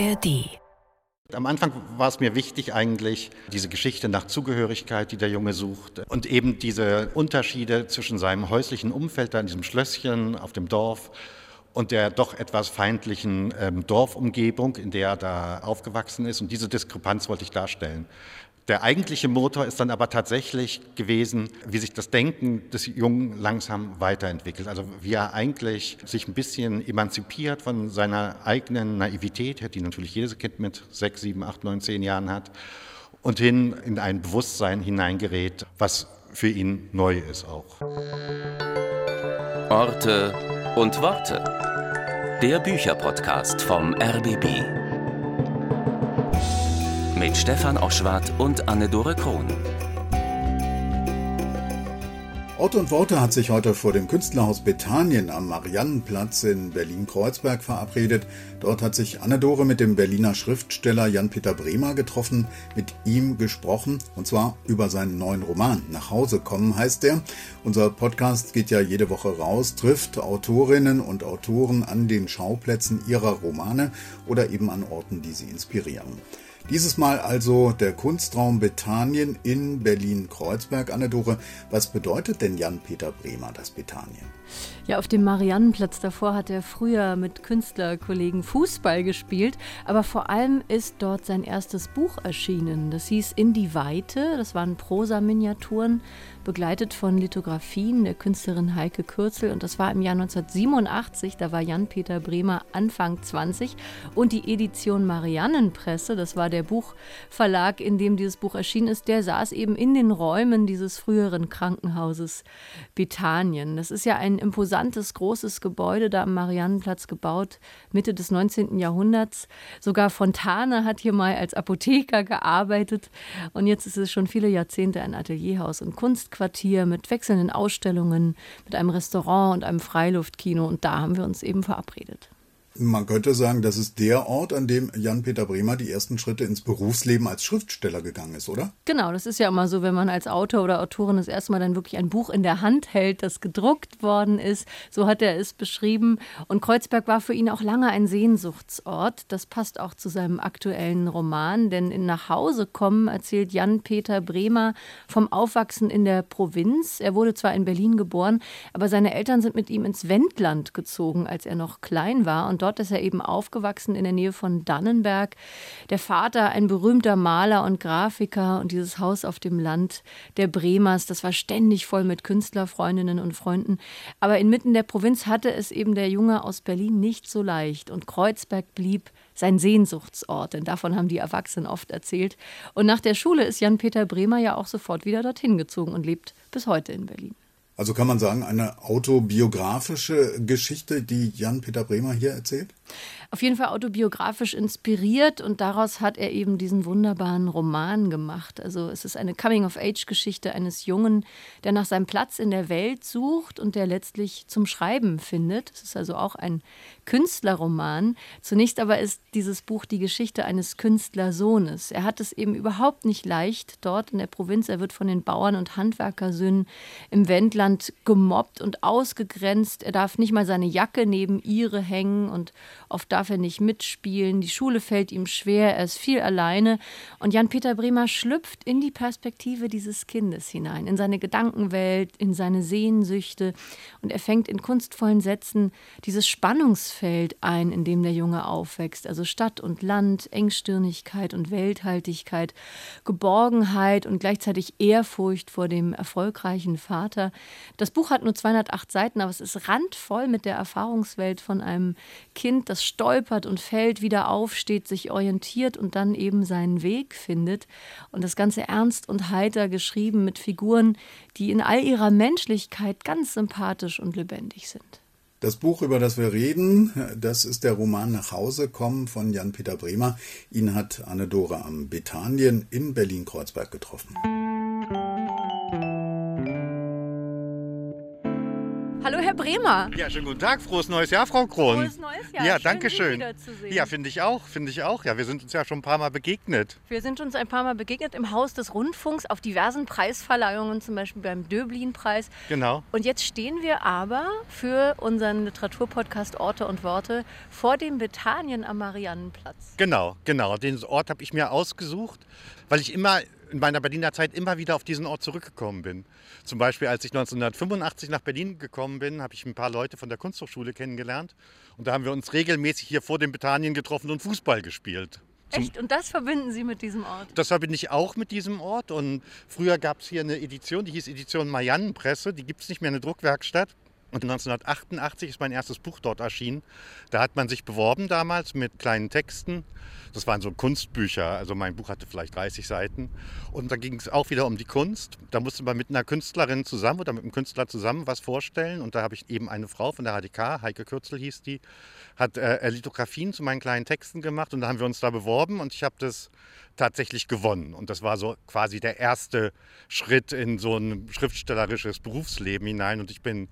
ARD. Am Anfang war es mir wichtig eigentlich, diese Geschichte nach Zugehörigkeit, die der Junge sucht und eben diese Unterschiede zwischen seinem häuslichen Umfeld, da in diesem Schlösschen auf dem Dorf und der doch etwas feindlichen ähm, Dorfumgebung, in der er da aufgewachsen ist. Und diese Diskrepanz wollte ich darstellen. Der eigentliche Motor ist dann aber tatsächlich gewesen, wie sich das Denken des Jungen langsam weiterentwickelt. Also wie er eigentlich sich ein bisschen emanzipiert von seiner eigenen Naivität, die natürlich jedes Kind mit sechs, sieben, acht, neun, zehn Jahren hat, und hin in ein Bewusstsein hineingerät, was für ihn neu ist auch. Orte und Worte. Der Bücherpodcast vom RBB mit Stefan Oschwart und Anne-Dore Krohn. Ort und Worte hat sich heute vor dem Künstlerhaus Bethanien am Mariannenplatz in Berlin-Kreuzberg verabredet. Dort hat sich Anne-Dore mit dem Berliner Schriftsteller Jan-Peter Bremer getroffen, mit ihm gesprochen, und zwar über seinen neuen Roman. Nach Hause kommen heißt der. Unser Podcast geht ja jede Woche raus, trifft Autorinnen und Autoren an den Schauplätzen ihrer Romane oder eben an Orten, die sie inspirieren. Dieses Mal also der Kunstraum Bethanien in Berlin-Kreuzberg. Anne-Dore, was bedeutet denn Jan-Peter Bremer das Bethanien? Ja, auf dem Mariannenplatz davor hat er früher mit Künstlerkollegen Fußball gespielt, aber vor allem ist dort sein erstes Buch erschienen. Das hieß In die Weite, das waren Prosa-Miniaturen, begleitet von Lithografien der Künstlerin Heike Kürzel und das war im Jahr 1987, da war Jan-Peter Bremer Anfang 20 und die Edition Mariannenpresse, das war der Buchverlag, in dem dieses Buch erschienen ist, der saß eben in den Räumen dieses früheren Krankenhauses Bethanien. Das ist ja ein imposantes, großes Gebäude da am Mariannenplatz gebaut, Mitte des 19. Jahrhunderts. Sogar Fontane hat hier mal als Apotheker gearbeitet. Und jetzt ist es schon viele Jahrzehnte ein Atelierhaus und Kunstquartier mit wechselnden Ausstellungen, mit einem Restaurant und einem Freiluftkino. Und da haben wir uns eben verabredet. Man könnte sagen, das ist der Ort, an dem Jan-Peter Bremer die ersten Schritte ins Berufsleben als Schriftsteller gegangen ist, oder? Genau, das ist ja immer so, wenn man als Autor oder Autorin das erste Mal dann wirklich ein Buch in der Hand hält, das gedruckt worden ist. So hat er es beschrieben. Und Kreuzberg war für ihn auch lange ein Sehnsuchtsort. Das passt auch zu seinem aktuellen Roman, denn in Nach Hause kommen erzählt Jan-Peter Bremer vom Aufwachsen in der Provinz. Er wurde zwar in Berlin geboren, aber seine Eltern sind mit ihm ins Wendland gezogen, als er noch klein war. Und dort ist er eben aufgewachsen in der Nähe von Dannenberg. Der Vater, ein berühmter Maler und Grafiker und dieses Haus auf dem Land der Bremers, das war ständig voll mit Künstlerfreundinnen und Freunden. Aber inmitten der Provinz hatte es eben der Junge aus Berlin nicht so leicht und Kreuzberg blieb sein Sehnsuchtsort, denn davon haben die Erwachsenen oft erzählt. Und nach der Schule ist Jan-Peter Bremer ja auch sofort wieder dorthin gezogen und lebt bis heute in Berlin. Also kann man sagen, eine autobiografische Geschichte, die Jan-Peter Bremer hier erzählt? Auf jeden Fall autobiografisch inspiriert und daraus hat er eben diesen wunderbaren Roman gemacht. Also es ist eine Coming-of-Age-Geschichte eines Jungen, der nach seinem Platz in der Welt sucht und der letztlich zum Schreiben findet. Es ist also auch ein Künstlerroman. Zunächst aber ist dieses Buch die Geschichte eines Künstlersohnes. Er hat es eben überhaupt nicht leicht dort in der Provinz. Er wird von den Bauern und Handwerkersöhnen im Wendland gemobbt und ausgegrenzt. Er darf nicht mal seine Jacke neben ihre hängen und oft darf er nicht mitspielen, die Schule fällt ihm schwer, er ist viel alleine. Und Jan-Peter Bremer schlüpft in die Perspektive dieses Kindes hinein, in seine Gedankenwelt, in seine Sehnsüchte. Und er fängt in kunstvollen Sätzen dieses Spannungsfeld ein, in dem der Junge aufwächst. Also Stadt und Land, Engstirnigkeit und Welthaltigkeit, Geborgenheit und gleichzeitig Ehrfurcht vor dem erfolgreichen Vater. Das Buch hat nur 208 Seiten, aber es ist randvoll mit der Erfahrungswelt von einem Kind, das stolpert und fällt, wieder aufsteht, sich orientiert und dann eben seinen Weg findet. Und das Ganze ernst und heiter geschrieben mit Figuren, die in all ihrer Menschlichkeit ganz sympathisch und lebendig sind. Das Buch, über das wir reden, das ist der Roman Nach Hause kommen von Jan-Peter Bremer. Ihn hat Anne-Dore am Bethanien in Berlin-Kreuzberg getroffen. Herr Bremer. Ja, schönen guten Tag, frohes neues Jahr, Frau Kron. Frohes neues Jahr. Ja, Schön, danke schön. Ja, finde ich auch, finde ich auch. Ja, wir sind uns ja schon ein paar Mal begegnet. Wir sind uns ein paar Mal begegnet im Haus des Rundfunks auf diversen Preisverleihungen, zum Beispiel beim Döblin-Preis. Genau. Und jetzt stehen wir aber für unseren Literaturpodcast Orte und Worte vor dem Bethanien am Mariannenplatz. Genau, genau. Den Ort habe ich mir ausgesucht, weil ich immer in meiner Berliner Zeit immer wieder auf diesen Ort zurückgekommen bin. Zum Beispiel, als ich 1985 nach Berlin gekommen bin, habe ich ein paar Leute von der Kunsthochschule kennengelernt. Und da haben wir uns regelmäßig hier vor dem Bethanien getroffen und Fußball gespielt. Zum- Echt? Und das verbinden Sie mit diesem Ort? Das verbinde ich auch mit diesem Ort. Und früher gab es hier eine Edition, die hieß Edition Mariannenpresse. Die gibt es nicht mehr in der Druckwerkstatt. Und 1988 ist mein erstes Buch dort erschienen. Da hat man sich beworben damals mit kleinen Texten. Das waren so Kunstbücher. Also mein Buch hatte vielleicht 30 Seiten. Und da ging es auch wieder um die Kunst. Da musste man mit einer Künstlerin zusammen oder mit einem Künstler zusammen was vorstellen. Und da habe ich eben eine Frau von der HDK, Heike Kürzel hieß die, hat äh, Lithografien zu meinen kleinen Texten gemacht. Und da haben wir uns da beworben und ich habe das tatsächlich gewonnen. Und das war so quasi der erste Schritt in so ein schriftstellerisches Berufsleben hinein. Und ich bin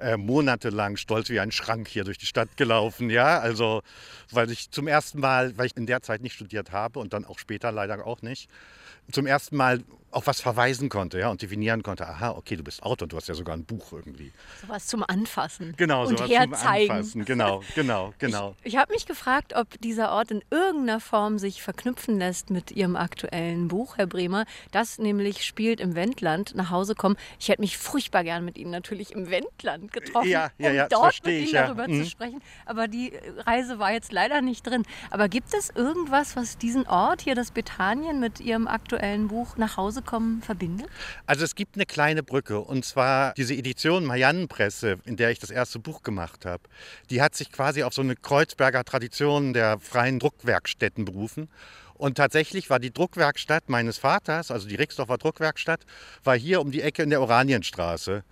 äh, monatelang stolz wie ein Schrank hier durch die Stadt gelaufen. Ja, also weil ich zum ersten Mal, weil ich in der Zeit nicht studiert habe und dann auch später leider auch nicht, zum ersten Mal auf was verweisen konnte ja, und definieren konnte. Aha, okay, du bist Autor, du hast ja sogar ein Buch irgendwie. Sowas zum Anfassen. Genau, und sowas zum herzeigen. Anfassen. Genau, genau, genau. Ich habe mich gefragt, ob dieser Ort in irgendeiner Form sich verknüpfen lässt mit Ihrem aktuellen Buch, Herr Bremer. Das nämlich spielt im Wendland, nach Hause kommen. Ich hätte mich furchtbar gern mit Ihnen natürlich im Wendland getroffen, Ja, ja, um ja, das dort mit Ihnen ich, ja. darüber Mhm. zu sprechen. Aber die Reise war jetzt leider nicht drin. Aber gibt es irgendwas, was diesen Ort hier, das Bethanien, mit Ihrem aktuellen Buch nach Hause kommen verbindet? Also es gibt eine kleine Brücke und zwar diese Edition Mariannenpresse, in der ich das erste Buch gemacht habe. Die hat sich quasi auf so eine Kreuzberger Tradition der freien Druckwerkstätten berufen. Und tatsächlich war die Druckwerkstatt meines Vaters, also die Rixdorfer Druckwerkstatt, war hier um die Ecke in der Oranienstraße.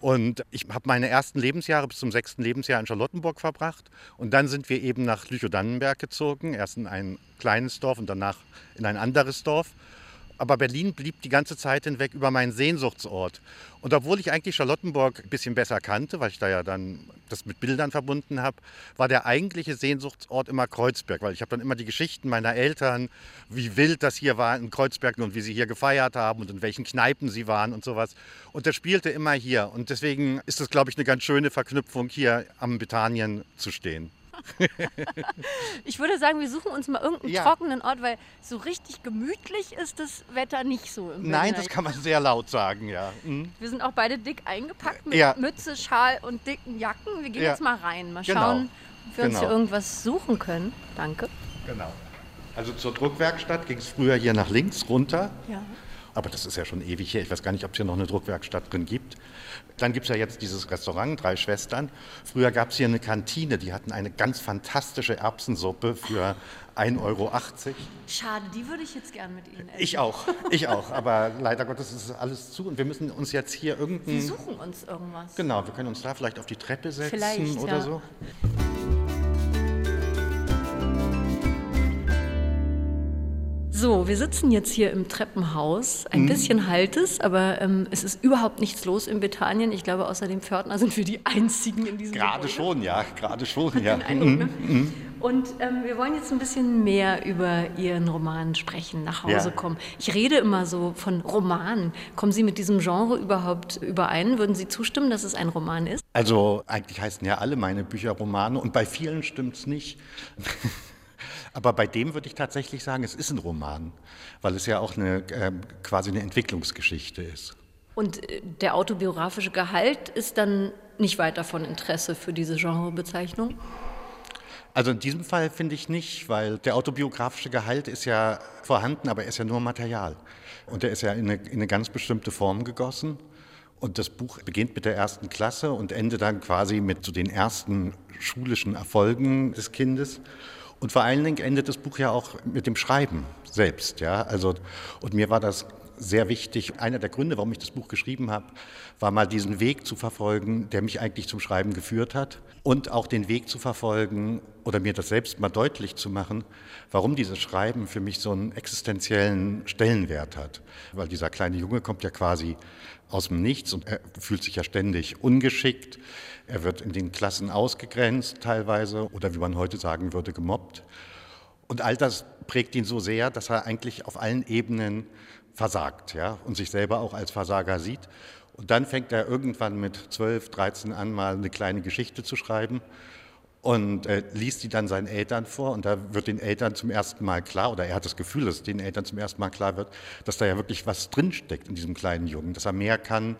Und ich habe meine ersten Lebensjahre bis zum sechsten Lebensjahr in Charlottenburg verbracht. Und dann sind wir eben nach Lüchow-Dannenberg gezogen. Erst in ein kleines Dorf und danach in ein anderes Dorf. Aber Berlin blieb die ganze Zeit hinweg über meinen Sehnsuchtsort. Und obwohl ich eigentlich Charlottenburg ein bisschen besser kannte, weil ich da ja dann das mit Bildern verbunden habe, war der eigentliche Sehnsuchtsort immer Kreuzberg. Weil ich habe dann immer die Geschichten meiner Eltern, wie wild das hier war in Kreuzberg und wie sie hier gefeiert haben und in welchen Kneipen sie waren und sowas. Und das spielte immer hier. Und deswegen ist es, glaube ich, eine ganz schöne Verknüpfung, hier am Bethanien zu stehen. Ich würde sagen, wir suchen uns mal irgendeinen Ja. trockenen Ort, weil so richtig gemütlich ist das Wetter nicht so. Im Nein, das kann man sehr laut sagen, ja. Mhm. Wir sind auch beide dick eingepackt mit Ja. Mütze, Schal und dicken Jacken. Wir gehen Ja. jetzt mal rein, mal Genau. schauen, ob wir uns Genau. hier irgendwas suchen können. Danke. Genau. Also zur Druckwerkstatt ging es früher hier nach links runter. Ja. Aber das ist ja schon ewig her. Ich weiß gar nicht, ob es hier noch eine Druckwerkstatt drin gibt. Dann gibt es ja jetzt dieses Restaurant, Drei Schwestern. Früher gab es hier eine Kantine, die hatten eine ganz fantastische Erbsensuppe für 1,80 Euro. Schade, die würde ich jetzt gern mit Ihnen essen. Ich auch, ich auch. Aber leider Gottes ist alles zu und wir müssen uns jetzt hier Wir irgendein... suchen uns irgendwas. Genau, wir können uns da vielleicht auf die Treppe setzen Vielleicht, oder ja. so. So, wir sitzen jetzt hier im Treppenhaus. Mhm. Ein bisschen halt es, aber ähm, es ist überhaupt nichts los in Bethanien. Ich glaube, außer dem Pförtner sind wir die Einzigen in diesem Gerade Gebäude. schon, ja, gerade schon, ja. Eindruck, ne? Und ähm, wir wollen jetzt ein bisschen mehr über Ihren Roman sprechen, nach Hause Ja. kommen. Ich rede immer so von Romanen. Kommen Sie mit diesem Genre überhaupt überein? Würden Sie zustimmen, dass es ein Roman ist? Also eigentlich heißen ja alle meine Bücher Romane und bei vielen stimmt es nicht. Aber bei dem würde ich tatsächlich sagen, es ist ein Roman, weil es ja auch eine, ähm, quasi eine Entwicklungsgeschichte ist. Und äh, der autobiografische Gehalt ist dann nicht weiter von Interesse für diese Genrebezeichnung? Also in diesem Fall finde ich nicht, weil der autobiografische Gehalt ist ja vorhanden, aber er ist ja nur Material. Und er ist ja in eine, in eine ganz bestimmte Form gegossen. Und das Buch beginnt mit der ersten Klasse und endet dann quasi mit so den ersten schulischen Erfolgen des Kindes. Und vor allen Dingen endet das Buch ja auch mit dem Schreiben selbst. Ja? Also, und mir war das sehr wichtig. Einer der Gründe, warum ich das Buch geschrieben habe, war mal diesen Weg zu verfolgen, der mich eigentlich zum Schreiben geführt hat. Und auch den Weg zu verfolgen oder mir das selbst mal deutlich zu machen, warum dieses Schreiben für mich so einen existenziellen Stellenwert hat. Weil dieser kleine Junge kommt ja quasi aus dem Nichts und er fühlt sich ja ständig ungeschickt. Er wird in den Klassen ausgegrenzt teilweise oder wie man heute sagen würde, gemobbt. Und all das prägt ihn so sehr, dass er eigentlich auf allen Ebenen versagt ja, und sich selber auch als Versager sieht. Und dann fängt er irgendwann mit 12, 13 an, mal eine kleine Geschichte zu schreiben und äh, liest die dann seinen Eltern vor. Und da wird den Eltern zum ersten Mal klar, oder er hat das Gefühl, dass den Eltern zum ersten Mal klar wird, dass da ja wirklich was drinsteckt in diesem kleinen Jungen, dass er mehr kann,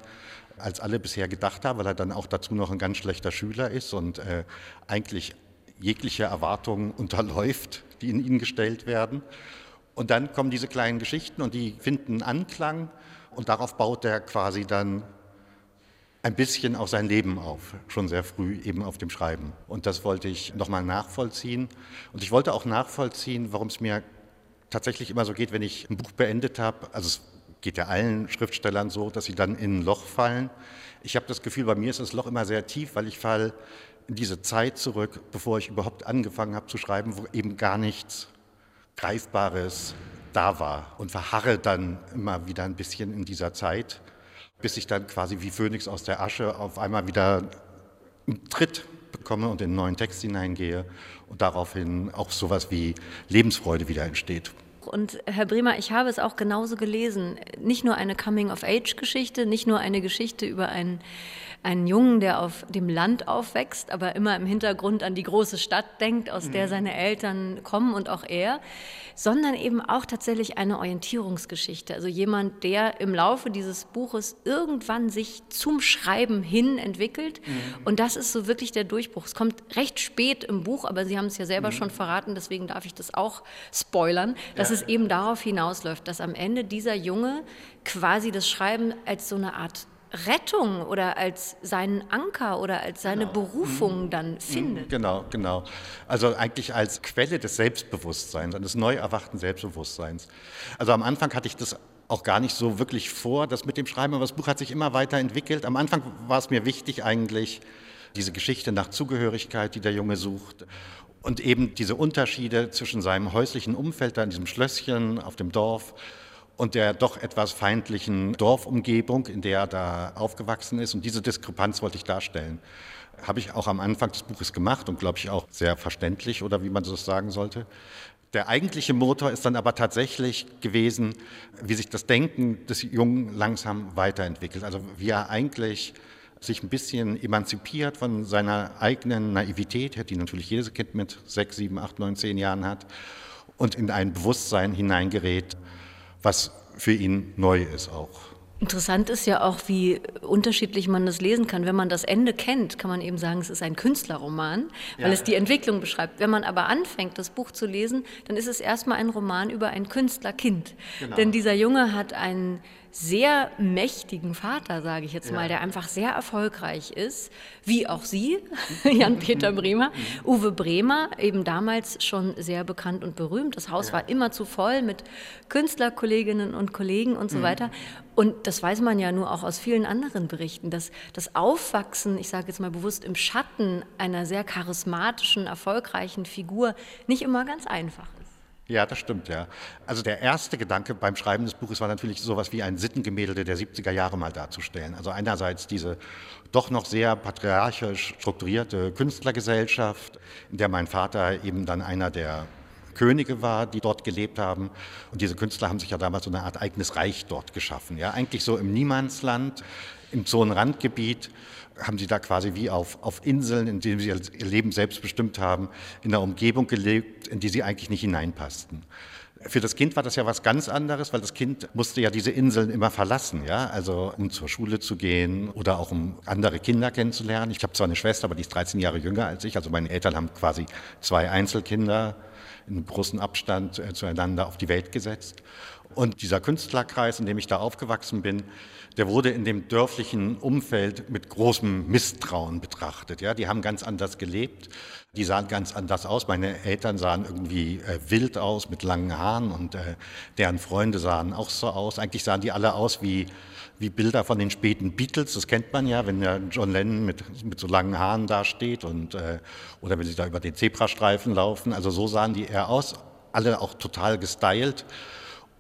als alle bisher gedacht haben, weil er dann auch dazu noch ein ganz schlechter Schüler ist und äh, eigentlich jegliche Erwartungen unterläuft, die in ihn gestellt werden. Und dann kommen diese kleinen Geschichten und die finden Anklang und darauf baut er quasi dann ein bisschen auch sein Leben auf, schon sehr früh eben auf dem Schreiben. Und das wollte ich nochmal nachvollziehen. Und ich wollte auch nachvollziehen, warum es mir tatsächlich immer so geht, wenn ich ein Buch beendet habe. Also es geht ja allen Schriftstellern so, dass sie dann in ein Loch fallen. Ich habe das Gefühl, bei mir ist das Loch immer sehr tief, weil ich falle in diese Zeit zurück, bevor ich überhaupt angefangen habe zu schreiben, wo eben gar nichts Greifbares da war und verharre dann immer wieder ein bisschen in dieser Zeit, bis ich dann quasi wie Phönix aus der Asche auf einmal wieder einen Tritt bekomme und in einen neuen Text hineingehe und daraufhin auch sowas wie Lebensfreude wieder entsteht. Und Herr Bremer, ich habe es auch genauso gelesen. Nicht nur eine Coming-of-Age-Geschichte, nicht nur eine Geschichte über einen einen Jungen, der auf dem Land aufwächst, aber immer im Hintergrund an die große Stadt denkt, aus der mhm. seine Eltern kommen und auch er, sondern eben auch tatsächlich eine Orientierungsgeschichte. Also jemand, der im Laufe dieses Buches irgendwann sich zum Schreiben hin entwickelt. Mhm. Und das ist so wirklich der Durchbruch. Es kommt recht spät im Buch, aber Sie haben es ja selber mhm. schon verraten, deswegen darf ich das auch spoilern, dass ja. es eben darauf hinausläuft, dass am Ende dieser Junge quasi das Schreiben als so eine Art Rettung oder als seinen Anker oder als seine genau. Berufung mhm. dann mhm. findet. Genau, genau. Also eigentlich als Quelle des Selbstbewusstseins, eines neu erwachten Selbstbewusstseins. Also am Anfang hatte ich das auch gar nicht so wirklich vor, das mit dem Schreiben, aber das Buch hat sich immer weiterentwickelt. Am Anfang war es mir wichtig eigentlich, diese Geschichte nach Zugehörigkeit, die der Junge sucht und eben diese Unterschiede zwischen seinem häuslichen Umfeld da in diesem Schlösschen auf dem Dorf und der doch etwas feindlichen Dorfumgebung, in der er da aufgewachsen ist. Und diese Diskrepanz wollte ich darstellen. Habe ich auch am Anfang des Buches gemacht und glaube ich auch sehr verständlich oder wie man das sagen sollte. Der eigentliche Motor ist dann aber tatsächlich gewesen, wie sich das Denken des Jungen langsam weiterentwickelt. Also wie er eigentlich sich ein bisschen emanzipiert von seiner eigenen Naivität, die natürlich jedes Kind mit sechs, sieben, acht, neun, zehn Jahren hat, und in ein Bewusstsein hineingerät, was für ihn neu ist auch. Interessant ist ja auch, wie unterschiedlich man das lesen kann. Wenn man das Ende kennt, kann man eben sagen, es ist ein Künstlerroman, weil ja. es die Entwicklung beschreibt. Wenn man aber anfängt, das Buch zu lesen, dann ist es erstmal ein Roman über ein Künstlerkind. Genau. Denn dieser Junge hat einen sehr mächtigen Vater, sage ich jetzt ja. mal, der einfach sehr erfolgreich ist, wie auch Sie, Jan-Peter Bremer. Mhm. Uwe Bremer, eben damals schon sehr bekannt und berühmt. Das Haus ja. war immer zu voll mit Künstlerkolleginnen und Kollegen und so mhm. weiter. Und das weiß man ja nur auch aus vielen anderen Berichten, dass das Aufwachsen, ich sage jetzt mal bewusst, im Schatten einer sehr charismatischen, erfolgreichen Figur nicht immer ganz einfach ist. Ja, das stimmt, ja. Also der erste Gedanke beim Schreiben des Buches war natürlich sowas wie ein Sittengemälde der 70er Jahre mal darzustellen. Also einerseits diese doch noch sehr patriarchisch strukturierte Künstlergesellschaft, in der mein Vater eben dann einer der Könige war, die dort gelebt haben. Und diese Künstler haben sich ja damals so eine Art eigenes Reich dort geschaffen. Ja, eigentlich so im Niemandsland, in so einem Randgebiet haben sie da quasi wie auf, auf Inseln, in denen sie ihr Leben selbst bestimmt haben, in einer Umgebung gelebt, in die sie eigentlich nicht hineinpassten. Für das Kind war das ja was ganz anderes, weil das Kind musste ja diese Inseln immer verlassen, ja, also um zur Schule zu gehen oder auch um andere Kinder kennenzulernen. Ich habe zwar eine Schwester, aber die ist 13 Jahre jünger als ich, also meine Eltern haben quasi zwei Einzelkinder in großen Abstand äh, zueinander auf die Welt gesetzt. Und dieser Künstlerkreis, in dem ich da aufgewachsen bin, der wurde in dem dörflichen Umfeld mit großem Misstrauen betrachtet. Ja, die haben ganz anders gelebt, die sahen ganz anders aus. Meine Eltern sahen irgendwie äh, wild aus mit langen Haaren und äh, deren Freunde sahen auch so aus. Eigentlich sahen die alle aus wie wie Bilder von den späten Beatles, das kennt man ja, wenn der John Lennon mit, mit so langen Haaren da steht und, äh, oder wenn sie da über den Zebrastreifen laufen. Also so sahen die eher aus, alle auch total gestylt.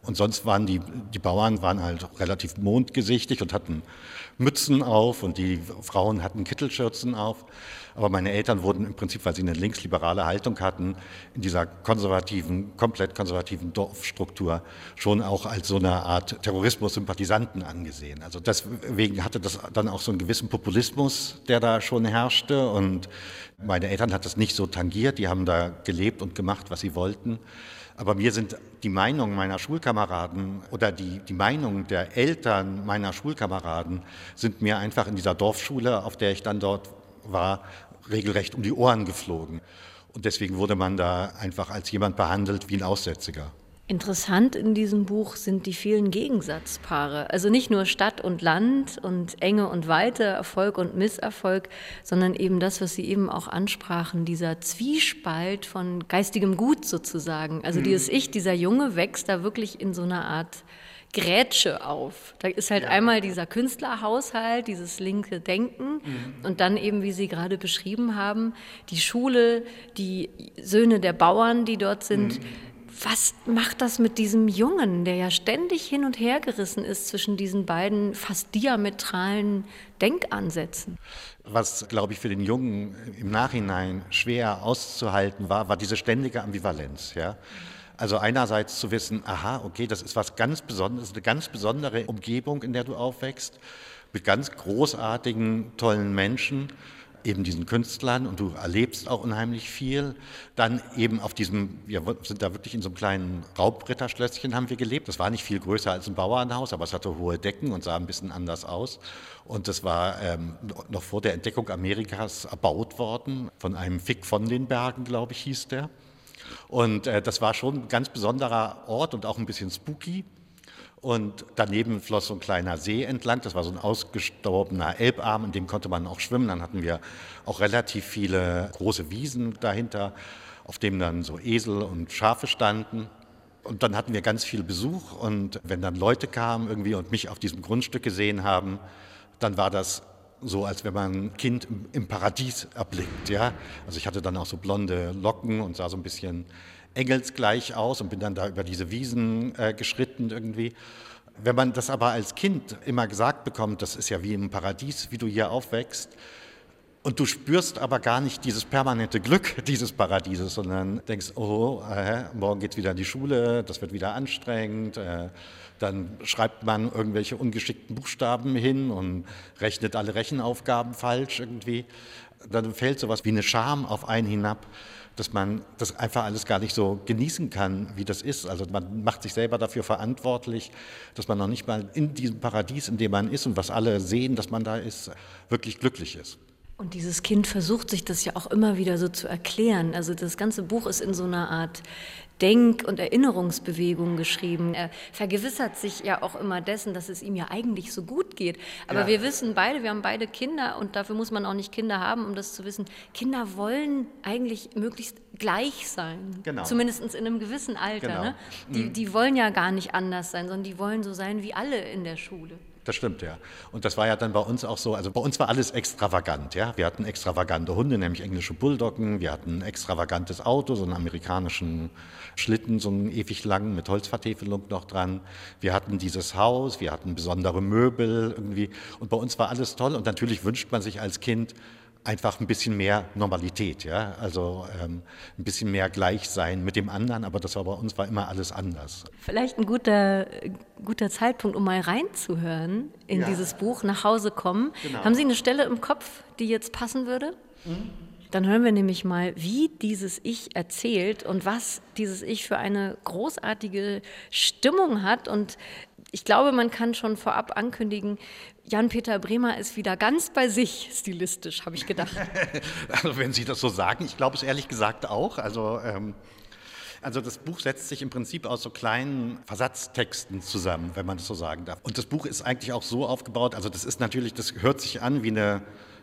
Und sonst waren die, die Bauern waren halt relativ mondgesichtig und hatten Mützen auf und die Frauen hatten Kittelschürzen auf. Aber meine Eltern wurden im Prinzip, weil sie eine linksliberale Haltung hatten, in dieser konservativen, komplett konservativen Dorfstruktur schon auch als so eine Art Terrorismus-Sympathisanten angesehen. Also deswegen hatte das dann auch so einen gewissen Populismus, der da schon herrschte. Und meine Eltern hat das nicht so tangiert. Die haben da gelebt und gemacht, was sie wollten. Aber mir sind die Meinungen meiner Schulkameraden oder die, die Meinungen der Eltern meiner Schulkameraden sind mir einfach in dieser Dorfschule, auf der ich dann dort war, regelrecht um die Ohren geflogen. Und deswegen wurde man da einfach als jemand behandelt wie ein Aussätziger. Interessant in diesem Buch sind die vielen Gegensatzpaare. Also nicht nur Stadt und Land und Enge und Weite, Erfolg und Misserfolg, sondern eben das, was Sie eben auch ansprachen, dieser Zwiespalt von geistigem Gut sozusagen. Also mhm. dieses Ich, dieser Junge wächst da wirklich in so einer Art Grätsche auf. Da ist halt ja. einmal dieser Künstlerhaushalt, dieses linke Denken mhm. und dann eben, wie Sie gerade beschrieben haben, die Schule, die Söhne der Bauern, die dort sind. Mhm was macht das mit diesem Jungen, der ja ständig hin und her gerissen ist zwischen diesen beiden fast diametralen Denkansätzen? Was, glaube ich, für den Jungen im Nachhinein schwer auszuhalten war, war diese ständige Ambivalenz. Ja? Also einerseits zu wissen, aha, okay, das ist was ganz Besonderes, eine ganz besondere Umgebung, in der du aufwächst, mit ganz großartigen, tollen Menschen eben diesen Künstlern und du erlebst auch unheimlich viel. Dann eben auf diesem, wir sind da wirklich in so einem kleinen Raubritterschlösschen haben wir gelebt. Das war nicht viel größer als ein Bauernhaus, aber es hatte hohe Decken und sah ein bisschen anders aus. Und das war ähm, noch vor der Entdeckung Amerikas erbaut worden von einem Fick von den Bergen, glaube ich, hieß der. Und äh, das war schon ein ganz besonderer Ort und auch ein bisschen spooky. Und daneben floss so ein kleiner See entlang. Das war so ein ausgestorbener Elbarm, in dem konnte man auch schwimmen. Dann hatten wir auch relativ viele große Wiesen dahinter, auf denen dann so Esel und Schafe standen. Und dann hatten wir ganz viel Besuch. Und wenn dann Leute kamen irgendwie und mich auf diesem Grundstück gesehen haben, dann war das so, als wenn man ein Kind im Paradies erblickt. Ja? Also ich hatte dann auch so blonde Locken und sah so ein bisschen engelsgleich aus und bin dann da über diese Wiesen äh, geschritten irgendwie. Wenn man das aber als Kind immer gesagt bekommt, das ist ja wie im Paradies, wie du hier aufwächst, und du spürst aber gar nicht dieses permanente Glück dieses Paradieses, sondern denkst, oh, äh, morgen geht's wieder in die Schule, das wird wieder anstrengend. Äh, dann schreibt man irgendwelche ungeschickten Buchstaben hin und rechnet alle Rechenaufgaben falsch irgendwie. Dann fällt sowas wie eine Scham auf einen hinab dass man das einfach alles gar nicht so genießen kann, wie das ist. Also man macht sich selber dafür verantwortlich, dass man noch nicht mal in diesem Paradies, in dem man ist und was alle sehen, dass man da ist, wirklich glücklich ist. Und dieses Kind versucht sich das ja auch immer wieder so zu erklären. Also das ganze Buch ist in so einer Art Denk- und Erinnerungsbewegung geschrieben. Er vergewissert sich ja auch immer dessen, dass es ihm ja eigentlich so gut geht. Aber ja. wir wissen beide, wir haben beide Kinder und dafür muss man auch nicht Kinder haben, um das zu wissen. Kinder wollen eigentlich möglichst gleich sein. Genau. Zumindest in einem gewissen Alter. Genau. Ne? Die, mhm. die wollen ja gar nicht anders sein, sondern die wollen so sein wie alle in der Schule. Das stimmt, ja. Und das war ja dann bei uns auch so, also bei uns war alles extravagant, ja. Wir hatten extravagante Hunde, nämlich englische Bulldoggen, wir hatten ein extravagantes Auto, so einen amerikanischen Schlitten, so einen ewig langen mit Holzvertäfelung noch dran. Wir hatten dieses Haus, wir hatten besondere Möbel irgendwie und bei uns war alles toll und natürlich wünscht man sich als Kind, einfach ein bisschen mehr Normalität, ja, also ähm, ein bisschen mehr Gleichsein mit dem anderen, aber das war bei uns war immer alles anders. Vielleicht ein guter, guter Zeitpunkt, um mal reinzuhören in ja. dieses Buch, nach Hause kommen. Genau. Haben Sie eine Stelle im Kopf, die jetzt passen würde? Mhm. Dann hören wir nämlich mal, wie dieses Ich erzählt und was dieses Ich für eine großartige Stimmung hat und ich glaube, man kann schon vorab ankündigen, Jan-Peter Bremer ist wieder ganz bei sich stilistisch, habe ich gedacht. also wenn Sie das so sagen, ich glaube es ehrlich gesagt auch. Also ähm, Also das Buch setzt sich im Prinzip aus so kleinen Versatztexten zusammen, wenn man das so sagen darf. Und das Buch ist eigentlich auch so aufgebaut, also das ist natürlich, das hört sich an wie eine,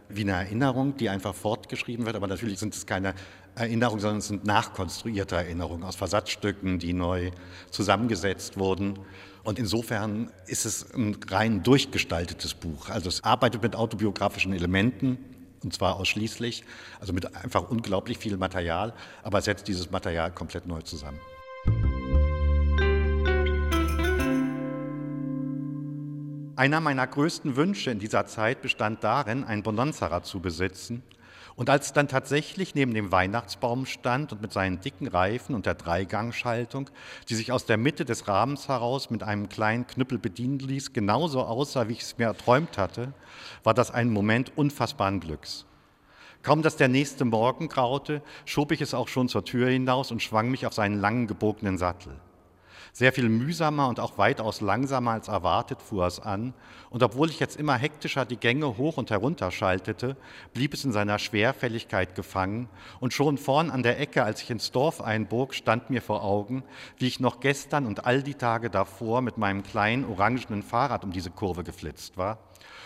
wie eine Erinnerung, die einfach fortgeschrieben wird, aber natürlich sind es keine Erinnerungen, sondern es sind nachkonstruierte Erinnerungen aus Versatzstücken, die neu zusammengesetzt wurden. Und insofern ist es ein rein durchgestaltetes Buch. Also es arbeitet mit autobiografischen Elementen, und zwar ausschließlich, also mit einfach unglaublich viel Material, aber setzt dieses Material komplett neu zusammen. Einer meiner größten Wünsche in dieser Zeit bestand darin, ein Bonanza-Rad zu besitzen und als es dann tatsächlich neben dem Weihnachtsbaum stand und mit seinen dicken Reifen und der Dreigangschaltung, die sich aus der Mitte des Rahmens heraus mit einem kleinen Knüppel bedienen ließ, genauso aussah, wie ich es mir erträumt hatte, war das ein Moment unfassbaren Glücks. Kaum dass der nächste Morgen graute, schob ich es auch schon zur Tür hinaus und schwang mich auf seinen langen gebogenen Sattel. Sehr viel mühsamer und auch weitaus langsamer als erwartet fuhr es an, und obwohl ich jetzt immer hektischer die Gänge hoch und herunter schaltete, blieb es in seiner Schwerfälligkeit gefangen, und schon vorn an der Ecke, als ich ins Dorf einbog, stand mir vor Augen, wie ich noch gestern und all die Tage davor mit meinem kleinen orangenen Fahrrad um diese Kurve geflitzt war.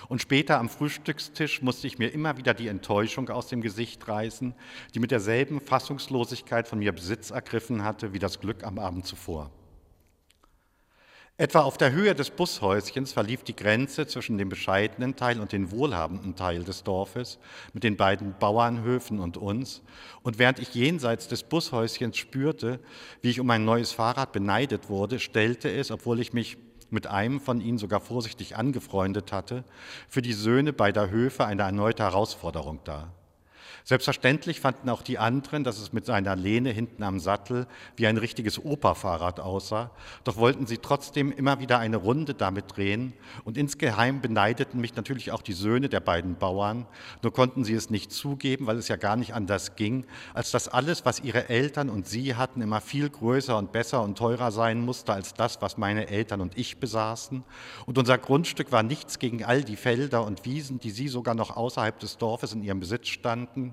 Und später am Frühstückstisch musste ich mir immer wieder die Enttäuschung aus dem Gesicht reißen, die mit derselben Fassungslosigkeit von mir Besitz ergriffen hatte wie das Glück am Abend zuvor. Etwa auf der Höhe des Bushäuschens verlief die Grenze zwischen dem bescheidenen Teil und dem wohlhabenden Teil des Dorfes mit den beiden Bauernhöfen und uns. Und während ich jenseits des Bushäuschens spürte, wie ich um ein neues Fahrrad beneidet wurde, stellte es, obwohl ich mich mit einem von ihnen sogar vorsichtig angefreundet hatte, für die Söhne beider Höfe eine erneute Herausforderung dar. Selbstverständlich fanden auch die anderen, dass es mit seiner Lehne hinten am Sattel wie ein richtiges Operfahrrad aussah, doch wollten sie trotzdem immer wieder eine Runde damit drehen. Und insgeheim beneideten mich natürlich auch die Söhne der beiden Bauern, nur konnten sie es nicht zugeben, weil es ja gar nicht anders ging, als dass alles, was ihre Eltern und sie hatten, immer viel größer und besser und teurer sein musste als das, was meine Eltern und ich besaßen. Und unser Grundstück war nichts gegen all die Felder und Wiesen, die sie sogar noch außerhalb des Dorfes in ihrem Besitz standen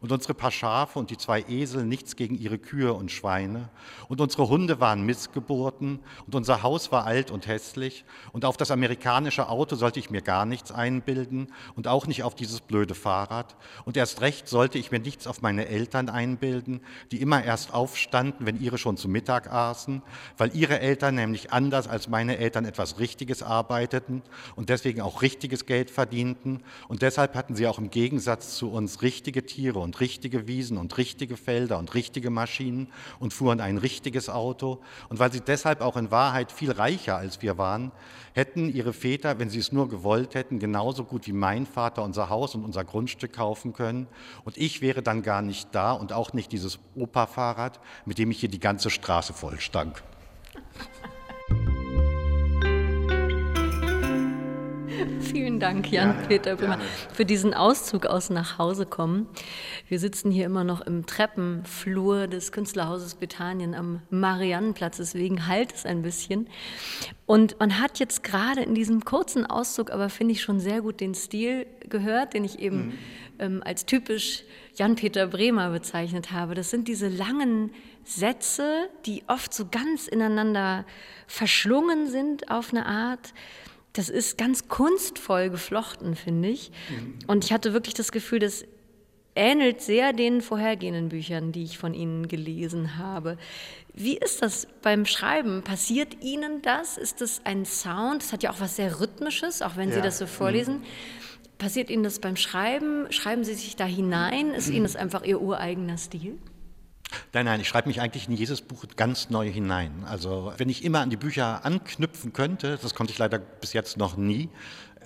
und unsere paar Schafe und die zwei Esel nichts gegen ihre Kühe und Schweine. Und unsere Hunde waren Missgeburten und unser Haus war alt und hässlich. Und auf das amerikanische Auto sollte ich mir gar nichts einbilden und auch nicht auf dieses blöde Fahrrad. Und erst recht sollte ich mir nichts auf meine Eltern einbilden, die immer erst aufstanden, wenn ihre schon zu Mittag aßen, weil ihre Eltern nämlich anders als meine Eltern etwas Richtiges arbeiteten und deswegen auch richtiges Geld verdienten. Und deshalb hatten sie auch im Gegensatz zu uns richtige Tiere und richtige Wiesen und richtige Felder und richtige Maschinen und fuhren ein richtiges Auto. Und weil sie deshalb auch in Wahrheit viel reicher als wir waren, hätten ihre Väter, wenn sie es nur gewollt hätten, genauso gut wie mein Vater unser Haus und unser Grundstück kaufen können. Und ich wäre dann gar nicht da und auch nicht dieses Opa-Fahrrad, mit dem ich hier die ganze Straße vollstank. Vielen Dank, Jan-Peter Böhmer, für diesen Auszug aus Nach Hause kommen. Wir sitzen hier immer noch im Treppenflur des Künstlerhauses Bethanien am Mariannenplatz, deswegen halt es ein bisschen. Und man hat jetzt gerade in diesem kurzen Auszug, aber finde ich schon sehr gut den Stil gehört, den ich eben mhm. ähm, als typisch Jan-Peter Bremer bezeichnet habe. Das sind diese langen Sätze, die oft so ganz ineinander verschlungen sind auf eine Art das ist ganz kunstvoll geflochten, finde ich. Mhm. Und ich hatte wirklich das Gefühl, das ähnelt sehr den vorhergehenden Büchern, die ich von Ihnen gelesen habe. Wie ist das beim Schreiben? Passiert Ihnen das? Ist das ein Sound? Das hat ja auch was sehr Rhythmisches, auch wenn ja. Sie das so vorlesen. Mhm. Passiert Ihnen das beim Schreiben? Schreiben Sie sich da hinein? Ist Ihnen das einfach Ihr ureigener Stil? Nein, nein, ich schreibe mich eigentlich in jedes Buch ganz neu hinein. Also wenn ich immer an die Bücher anknüpfen könnte, das konnte ich leider bis jetzt noch nie,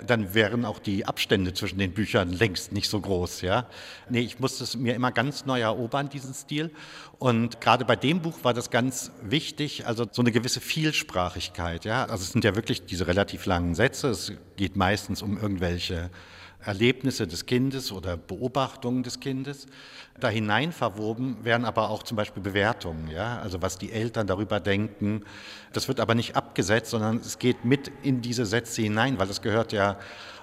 dann wären auch die Abstände zwischen den Büchern längst nicht so groß. Ja? Nee, ich musste es mir immer ganz neu erobern, diesen Stil. Und gerade bei dem Buch war das ganz wichtig, also so eine gewisse Vielsprachigkeit. Ja? Also es sind ja wirklich diese relativ langen Sätze, es geht meistens um irgendwelche Erlebnisse des Kindes oder Beobachtungen des Kindes. Da hinein verwoben werden aber auch zum Beispiel Bewertungen, ja? also was die Eltern darüber denken. Das wird aber nicht abgesetzt, sondern es geht mit in diese Sätze hinein, weil es gehört ja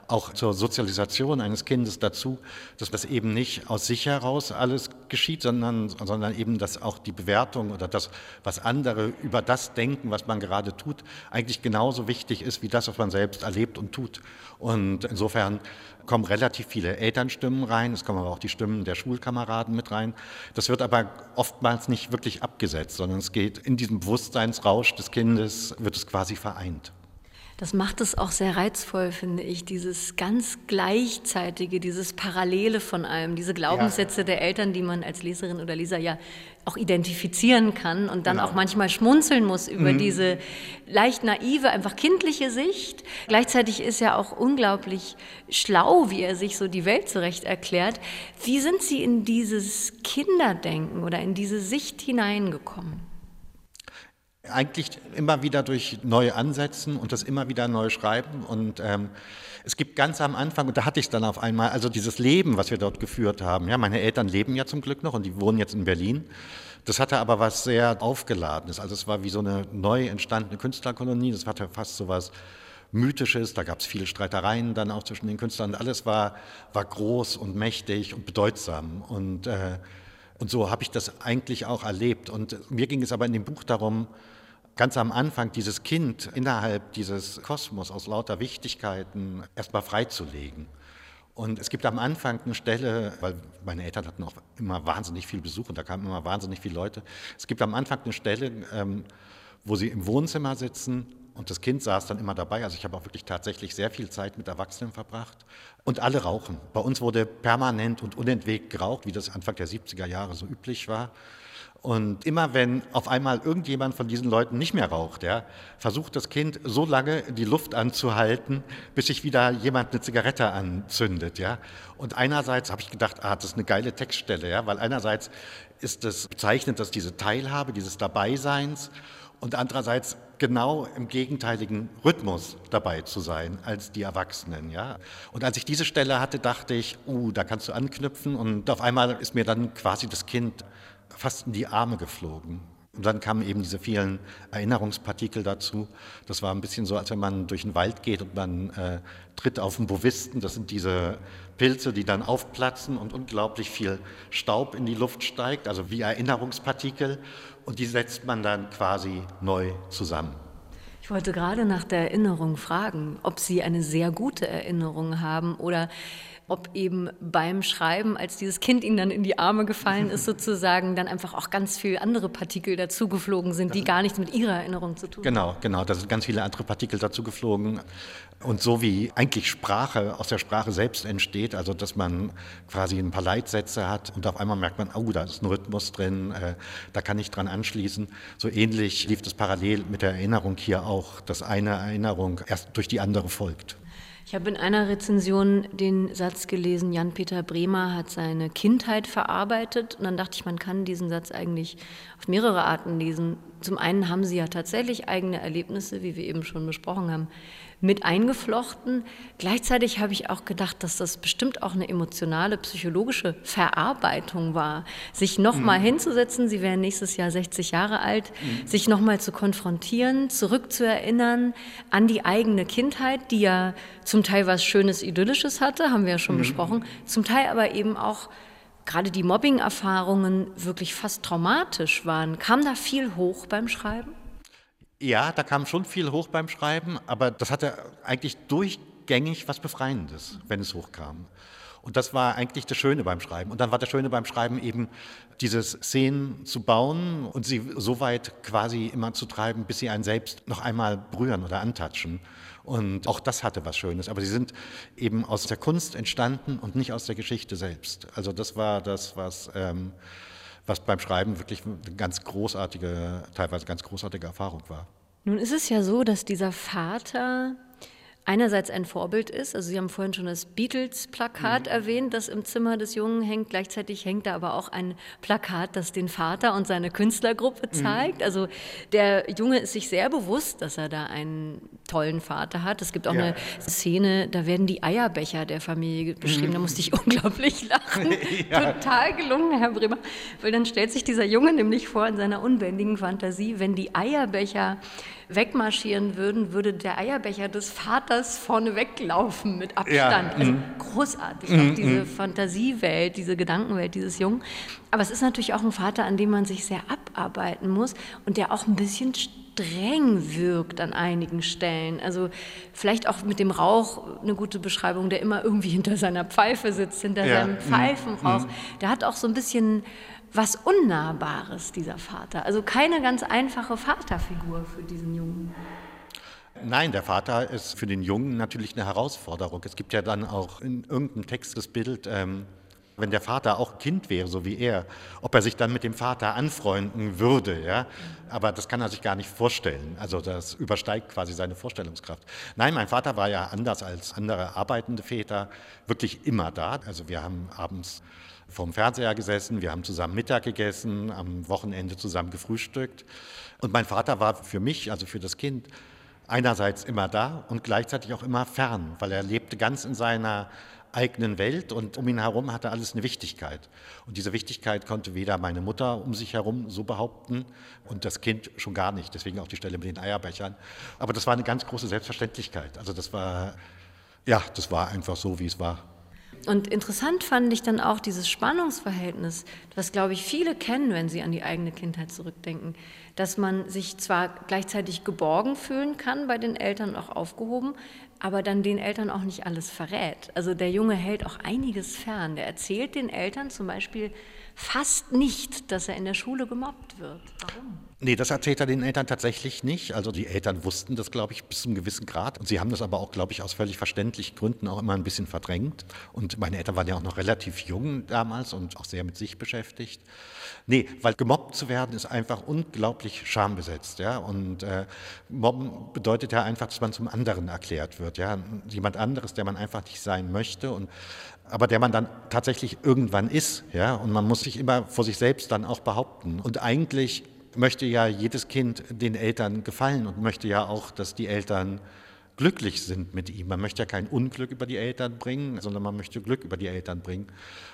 auch zur Sozialisation eines Kindes dazu, dass das eben nicht aus sich heraus alles geschieht, sondern, sondern eben, dass auch die Bewertung oder das, was andere über das denken, was man gerade tut, eigentlich genauso wichtig ist wie das, was man selbst erlebt und tut. Und insofern kommen relativ viele Elternstimmen rein, es kommen aber auch die Stimmen der Schulkameraden mit rein. Das wird aber oftmals nicht wirklich abgesetzt, sondern es geht in diesem Bewusstseinsrausch des Kindes, wird es quasi vereint. Das macht es auch sehr reizvoll, finde ich, dieses ganz gleichzeitige, dieses Parallele von allem, diese Glaubenssätze ja. der Eltern, die man als Leserin oder Leser ja auch identifizieren kann und dann genau. auch manchmal schmunzeln muss über mhm. diese leicht naive, einfach kindliche Sicht. Gleichzeitig ist er auch unglaublich schlau, wie er sich so die Welt zurecht erklärt. Wie sind Sie in dieses Kinderdenken oder in diese Sicht hineingekommen? Eigentlich immer wieder durch neue Ansätzen und das immer wieder neu schreiben. Und ähm, es gibt ganz am Anfang, und da hatte ich es dann auf einmal, also dieses Leben, was wir dort geführt haben. Ja, meine Eltern leben ja zum Glück noch und die wohnen jetzt in Berlin. Das hatte aber was sehr Aufgeladenes. Also es war wie so eine neu entstandene Künstlerkolonie. Das hatte fast so was Mythisches. Da gab es viele Streitereien dann auch zwischen den Künstlern. Alles war, war groß und mächtig und bedeutsam. Und, äh, und so habe ich das eigentlich auch erlebt. Und mir ging es aber in dem Buch darum, ganz am Anfang dieses Kind innerhalb dieses Kosmos aus lauter Wichtigkeiten erstmal freizulegen. Und es gibt am Anfang eine Stelle, weil meine Eltern hatten auch immer wahnsinnig viel Besuch und da kamen immer wahnsinnig viele Leute. Es gibt am Anfang eine Stelle, ähm, wo sie im Wohnzimmer sitzen und das Kind saß dann immer dabei. Also ich habe auch wirklich tatsächlich sehr viel Zeit mit Erwachsenen verbracht. Und alle rauchen. Bei uns wurde permanent und unentwegt geraucht, wie das Anfang der 70er Jahre so üblich war. Und immer wenn auf einmal irgendjemand von diesen Leuten nicht mehr raucht, ja, versucht das Kind so lange die Luft anzuhalten, bis sich wieder jemand eine Zigarette anzündet. Ja. Und einerseits habe ich gedacht, ah, das ist eine geile Textstelle, ja, weil einerseits ist es bezeichnet, dass diese Teilhabe, dieses Dabeiseins und andererseits genau im gegenteiligen Rhythmus dabei zu sein als die Erwachsenen. Ja? Und als ich diese Stelle hatte, dachte ich, uh, da kannst du anknüpfen und auf einmal ist mir dann quasi das Kind fast in die Arme geflogen. Und dann kamen eben diese vielen Erinnerungspartikel dazu. Das war ein bisschen so, als wenn man durch den Wald geht und man äh, tritt auf einen Bovisten. Das sind diese Pilze, die dann aufplatzen und unglaublich viel Staub in die Luft steigt, also wie Erinnerungspartikel. Und die setzt man dann quasi neu zusammen. Ich wollte gerade nach der Erinnerung fragen, ob Sie eine sehr gute Erinnerung haben oder ob eben beim Schreiben, als dieses Kind ihnen dann in die Arme gefallen ist, sozusagen, dann einfach auch ganz viele andere Partikel dazugeflogen sind, die gar nichts mit ihrer Erinnerung zu tun haben. Genau, genau, da sind ganz viele andere Partikel dazugeflogen. Und so wie eigentlich Sprache aus der Sprache selbst entsteht, also dass man quasi ein paar Leitsätze hat und auf einmal merkt man, oh, da ist ein Rhythmus drin, äh, da kann ich dran anschließen. So ähnlich lief das parallel mit der Erinnerung hier auch, dass eine Erinnerung erst durch die andere folgt. Ich habe in einer Rezension den Satz gelesen, Jan-Peter Bremer hat seine Kindheit verarbeitet. Und dann dachte ich, man kann diesen Satz eigentlich mehrere Arten lesen. Zum einen haben sie ja tatsächlich eigene Erlebnisse, wie wir eben schon besprochen haben, mit eingeflochten. Gleichzeitig habe ich auch gedacht, dass das bestimmt auch eine emotionale, psychologische Verarbeitung war, sich nochmal mhm. hinzusetzen, Sie werden nächstes Jahr 60 Jahre alt, mhm. sich nochmal zu konfrontieren, zurückzuerinnern an die eigene Kindheit, die ja zum Teil was Schönes, Idyllisches hatte, haben wir ja schon mhm. besprochen, zum Teil aber eben auch gerade die Mobbing-Erfahrungen wirklich fast traumatisch waren. Kam da viel hoch beim Schreiben? Ja, da kam schon viel hoch beim Schreiben, aber das hatte eigentlich durchgängig was Befreiendes, wenn es hochkam. Und das war eigentlich das Schöne beim Schreiben. Und dann war das Schöne beim Schreiben eben, diese Szenen zu bauen und sie so weit quasi immer zu treiben, bis sie einen selbst noch einmal berühren oder antatschen. Und auch das hatte was Schönes. Aber sie sind eben aus der Kunst entstanden und nicht aus der Geschichte selbst. Also das war das, was... Ähm, was beim Schreiben wirklich eine ganz großartige, teilweise ganz großartige Erfahrung war. Nun ist es ja so, dass dieser Vater einerseits ein Vorbild ist. Also Sie haben vorhin schon das Beatles-Plakat mhm. erwähnt, das im Zimmer des Jungen hängt. Gleichzeitig hängt da aber auch ein Plakat, das den Vater und seine Künstlergruppe mhm. zeigt. Mhm. Also der Junge ist sich sehr bewusst, dass er da einen tollen Vater hat. Es gibt auch ja. eine Szene, da werden die Eierbecher der Familie beschrieben. Mhm. Da musste ich unglaublich lachen. ja. Total gelungen, Herr Bremer. Weil dann stellt sich dieser Junge nämlich vor in seiner unbändigen Fantasie, wenn die Eierbecher wegmarschieren würden, würde der Eierbecher des Vaters vorne weglaufen mit Abstand. Ja. Also mhm. großartig, auch mhm, diese mhm. Fantasiewelt, diese Gedankenwelt dieses Jungen. Aber es ist natürlich auch ein Vater, an dem man sich sehr abarbeiten muss und der auch ein bisschen streng wirkt an einigen Stellen. Also vielleicht auch mit dem Rauch eine gute Beschreibung, der immer irgendwie hinter seiner Pfeife sitzt, hinter ja. seinem Pfeifenrauch. Der hat auch so ein bisschen was Unnahbares, dieser Vater. Also keine ganz einfache Vaterfigur für diesen Jungen. Nein, der Vater ist für den Jungen natürlich eine Herausforderung. Es gibt ja dann auch in irgendeinem Text das Bild, ähm, wenn der Vater auch Kind wäre, so wie er, ob er sich dann mit dem Vater anfreunden würde. Ja? Aber das kann er sich gar nicht vorstellen. Also das übersteigt quasi seine Vorstellungskraft. Nein, mein Vater war ja anders als andere arbeitende Väter wirklich immer da. Also wir haben abends vorm Fernseher gesessen, wir haben zusammen Mittag gegessen, am Wochenende zusammen gefrühstückt. Und mein Vater war für mich, also für das Kind, einerseits immer da und gleichzeitig auch immer fern, weil er lebte ganz in seiner eigenen Welt und um ihn herum hatte alles eine Wichtigkeit. Und diese Wichtigkeit konnte weder meine Mutter um sich herum so behaupten und das Kind schon gar nicht. Deswegen auch die Stelle mit den Eierbechern. Aber das war eine ganz große Selbstverständlichkeit. Also das war, ja, das war einfach so, wie es war. Und interessant fand ich dann auch dieses Spannungsverhältnis, was, glaube ich, viele kennen, wenn sie an die eigene Kindheit zurückdenken, dass man sich zwar gleichzeitig geborgen fühlen kann bei den Eltern, auch aufgehoben, aber dann den Eltern auch nicht alles verrät. Also der Junge hält auch einiges fern. Der erzählt den Eltern zum Beispiel fast nicht, dass er in der Schule gemobbt wird. Warum? Nee, das erzählt er den Eltern tatsächlich nicht. Also die Eltern wussten das, glaube ich, bis zu einem gewissen Grad. Und sie haben das aber auch, glaube ich, aus völlig verständlichen Gründen auch immer ein bisschen verdrängt. Und meine Eltern waren ja auch noch relativ jung damals und auch sehr mit sich beschäftigt. Nee, weil gemobbt zu werden ist einfach unglaublich schambesetzt. Ja? Und äh, Mobben bedeutet ja einfach, dass man zum anderen erklärt wird. Ja? Jemand anderes, der man einfach nicht sein möchte. Und aber der man dann tatsächlich irgendwann ist, ja, und man muss sich immer vor sich selbst dann auch behaupten. Und eigentlich möchte ja jedes Kind den Eltern gefallen und möchte ja auch, dass die Eltern glücklich sind mit ihm. Man möchte ja kein Unglück über die Eltern bringen, sondern man möchte Glück über die Eltern bringen.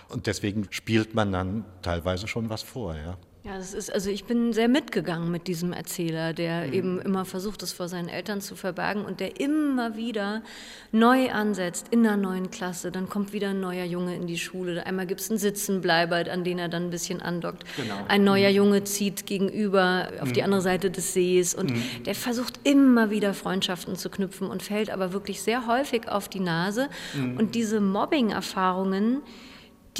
Und deswegen spielt man dann teilweise schon was vor, ja. Ja, das ist, also ich bin sehr mitgegangen mit diesem Erzähler, der mhm. eben immer versucht, es vor seinen Eltern zu verbergen und der immer wieder neu ansetzt in einer neuen Klasse. Dann kommt wieder ein neuer Junge in die Schule. Einmal gibt es einen Sitzenbleiber, an den er dann ein bisschen andockt. Genau. Ein neuer mhm. Junge zieht gegenüber auf mhm. die andere Seite des Sees und mhm. der versucht immer wieder Freundschaften zu knüpfen und fällt aber wirklich sehr häufig auf die Nase. Mhm. Und diese Mobbing-Erfahrungen,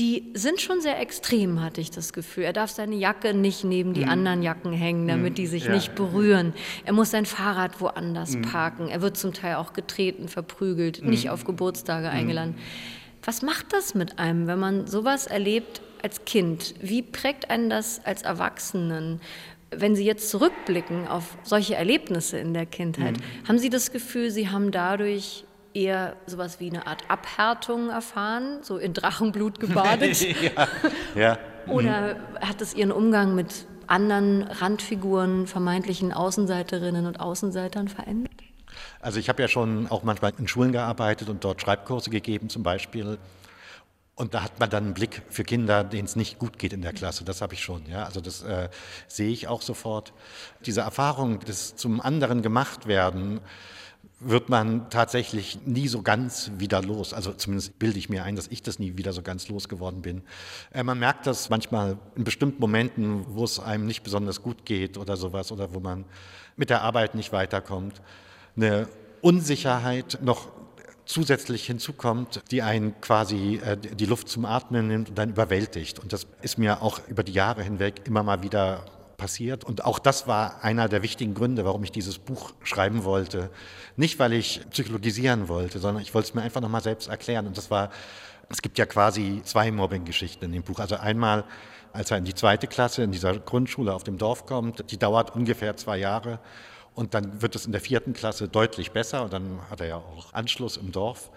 die sind schon sehr extrem, hatte ich das Gefühl. Er darf seine Jacke nicht neben die mhm. anderen Jacken hängen, damit mhm. die sich ja. nicht berühren. Er muss sein Fahrrad woanders mhm. parken. Er wird zum Teil auch getreten, verprügelt, nicht mhm. auf Geburtstage mhm. eingeladen. Was macht das mit einem, wenn man sowas erlebt als Kind? Wie prägt einen das als Erwachsenen? Wenn Sie jetzt zurückblicken auf solche Erlebnisse in der Kindheit, mhm. haben Sie das Gefühl, Sie haben dadurch eher sowas wie eine Art Abhärtung erfahren, so in Drachenblut gebadet? ja. ja. Oder hat es Ihren Umgang mit anderen Randfiguren, vermeintlichen Außenseiterinnen und Außenseitern verändert? Also ich habe ja schon auch manchmal in Schulen gearbeitet und dort Schreibkurse gegeben zum Beispiel. Und da hat man dann einen Blick für Kinder, denen es nicht gut geht in der Klasse. Das habe ich schon. Ja? Also das äh, sehe ich auch sofort. Diese Erfahrung des zum anderen gemacht werden, wird man tatsächlich nie so ganz wieder los. Also zumindest bilde ich mir ein, dass ich das nie wieder so ganz losgeworden bin. Äh, man merkt das manchmal in bestimmten Momenten, wo es einem nicht besonders gut geht oder sowas oder wo man mit der Arbeit nicht weiterkommt. Eine Unsicherheit noch zusätzlich hinzukommt, die einen quasi äh, die Luft zum Atmen nimmt und dann überwältigt. Und das ist mir auch über die Jahre hinweg immer mal wieder passiert. Und auch das war einer der wichtigen Gründe, warum ich dieses Buch schreiben wollte. Nicht, weil ich psychologisieren wollte, sondern ich wollte es mir einfach nochmal selbst erklären. Und das war, es gibt ja quasi zwei Mobbing-Geschichten in dem Buch. Also einmal, als er in die zweite Klasse in dieser Grundschule auf dem Dorf kommt, die dauert ungefähr zwei Jahre. Und dann wird es in der vierten Klasse deutlich besser und dann hat er ja auch Anschluss im Dorf.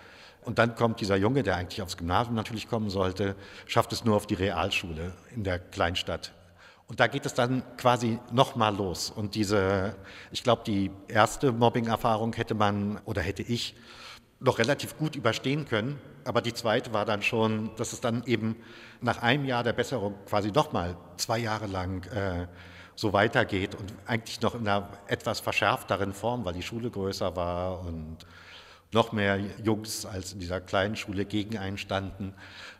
Und dann kommt dieser Junge, der eigentlich aufs Gymnasium natürlich kommen sollte, schafft es nur auf die Realschule in der Kleinstadt und da geht es dann quasi nochmal los. Und diese, ich glaube, die erste Mobbing-Erfahrung hätte man oder hätte ich noch relativ gut überstehen können. Aber die zweite war dann schon, dass es dann eben nach einem Jahr der Besserung quasi nochmal zwei Jahre lang äh, so weitergeht und eigentlich noch in einer etwas verschärfteren Form, weil die Schule größer war und noch mehr Jungs als in dieser kleinen Schule gegen einen standen.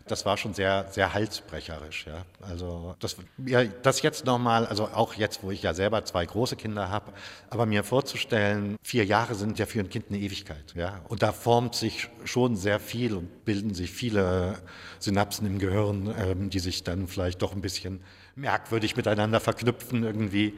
Das war schon sehr, sehr halsbrecherisch. Ja. Also das, ja, das jetzt nochmal, also auch jetzt, wo ich ja selber zwei große Kinder habe, aber mir vorzustellen, vier Jahre sind ja für ein Kind eine Ewigkeit. Ja. Und da formt sich schon sehr viel und bilden sich viele Synapsen im Gehirn, ähm, die sich dann vielleicht doch ein bisschen merkwürdig miteinander verknüpfen irgendwie.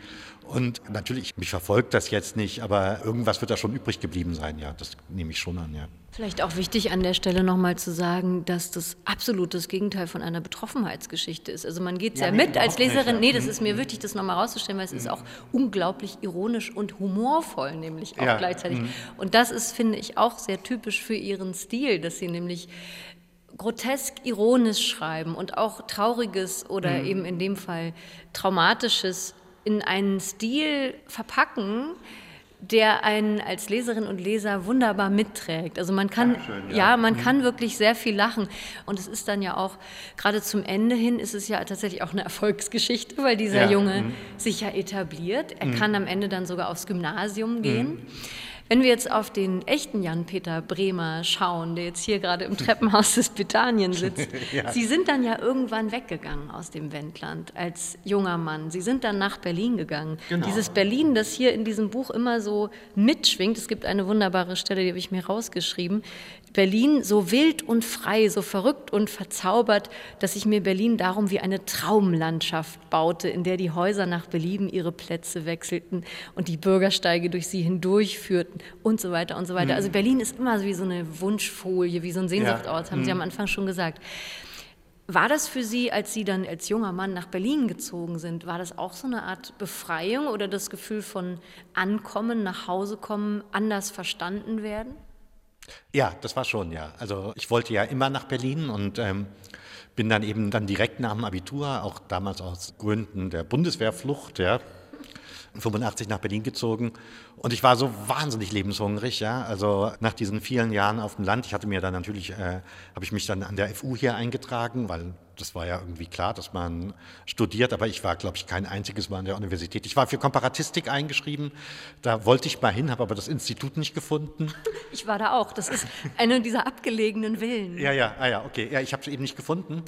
Und natürlich, mich verfolgt das jetzt nicht, aber irgendwas wird da schon übrig geblieben sein, ja. Das nehme ich schon an, ja. Vielleicht auch wichtig an der Stelle nochmal zu sagen, dass das absolut das Gegenteil von einer Betroffenheitsgeschichte ist. Also man geht ja, ja nee, mit als Leserin. Nicht, ja. Nee, das ist mir wichtig, das nochmal rauszustellen, weil es mhm. ist auch unglaublich ironisch und humorvoll, nämlich auch ja. gleichzeitig. Mhm. Und das ist, finde ich, auch sehr typisch für ihren Stil, dass sie nämlich grotesk ironisch schreiben und auch trauriges oder mhm. eben in dem Fall traumatisches in einen Stil verpacken, der einen als Leserin und Leser wunderbar mitträgt. Also man kann, Dankeschön, ja. ja. man mhm. kann wirklich sehr viel lachen. Und es ist dann ja auch, gerade zum Ende hin ist es ja tatsächlich auch eine Erfolgsgeschichte, weil dieser ja. Junge mhm. sich ja etabliert. Er mhm. kann am Ende dann sogar aufs Gymnasium gehen. Wenn wir jetzt auf den echten Jan-Peter Bremer schauen, der jetzt hier gerade im Treppenhaus des Bethanien sitzt, ja. Sie sind dann ja irgendwann weggegangen aus dem Wendland als junger Mann. Sie sind dann nach Berlin gegangen. Genau. Dieses Berlin, das hier in diesem Buch immer so mitschwingt, es gibt eine wunderbare Stelle, die habe ich mir rausgeschrieben, Berlin so wild und frei, so verrückt und verzaubert, dass ich mir Berlin darum wie eine Traumlandschaft baute, in der die Häuser nach Belieben ihre Plätze wechselten und die Bürgersteige durch sie hindurchführten und so weiter und so weiter. Mhm. Also Berlin ist immer wie so eine Wunschfolie, wie so ein Sehnsuchtort, ja. haben mhm. Sie am Anfang schon gesagt. War das für Sie, als Sie dann als junger Mann nach Berlin gezogen sind, war das auch so eine Art Befreiung oder das Gefühl von Ankommen, nach Hause kommen, anders verstanden werden? Ja, das war schon, ja. Also ich wollte ja immer nach Berlin und ähm, bin dann eben dann direkt nach dem Abitur, auch damals aus Gründen der Bundeswehrflucht, ja, 85 nach Berlin gezogen und ich war so wahnsinnig lebenshungrig, ja. Also nach diesen vielen Jahren auf dem Land, ich hatte mir dann natürlich, äh, habe ich mich dann an der FU hier eingetragen, weil das war ja irgendwie klar, dass man studiert, aber ich war, glaube ich, kein einziges Mal an der Universität. Ich war für Komparatistik eingeschrieben, da wollte ich mal hin, habe aber das Institut nicht gefunden. Ich war da auch, das ist eine dieser abgelegenen Villen. Ja, ja, ah, ja, okay. Ja, ich habe es eben nicht gefunden.